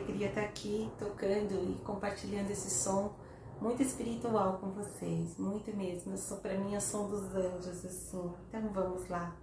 alegria estar aqui tocando e compartilhando esse som muito espiritual com vocês, muito mesmo. Eu sou para mim a som dos anjos assim. Então vamos lá.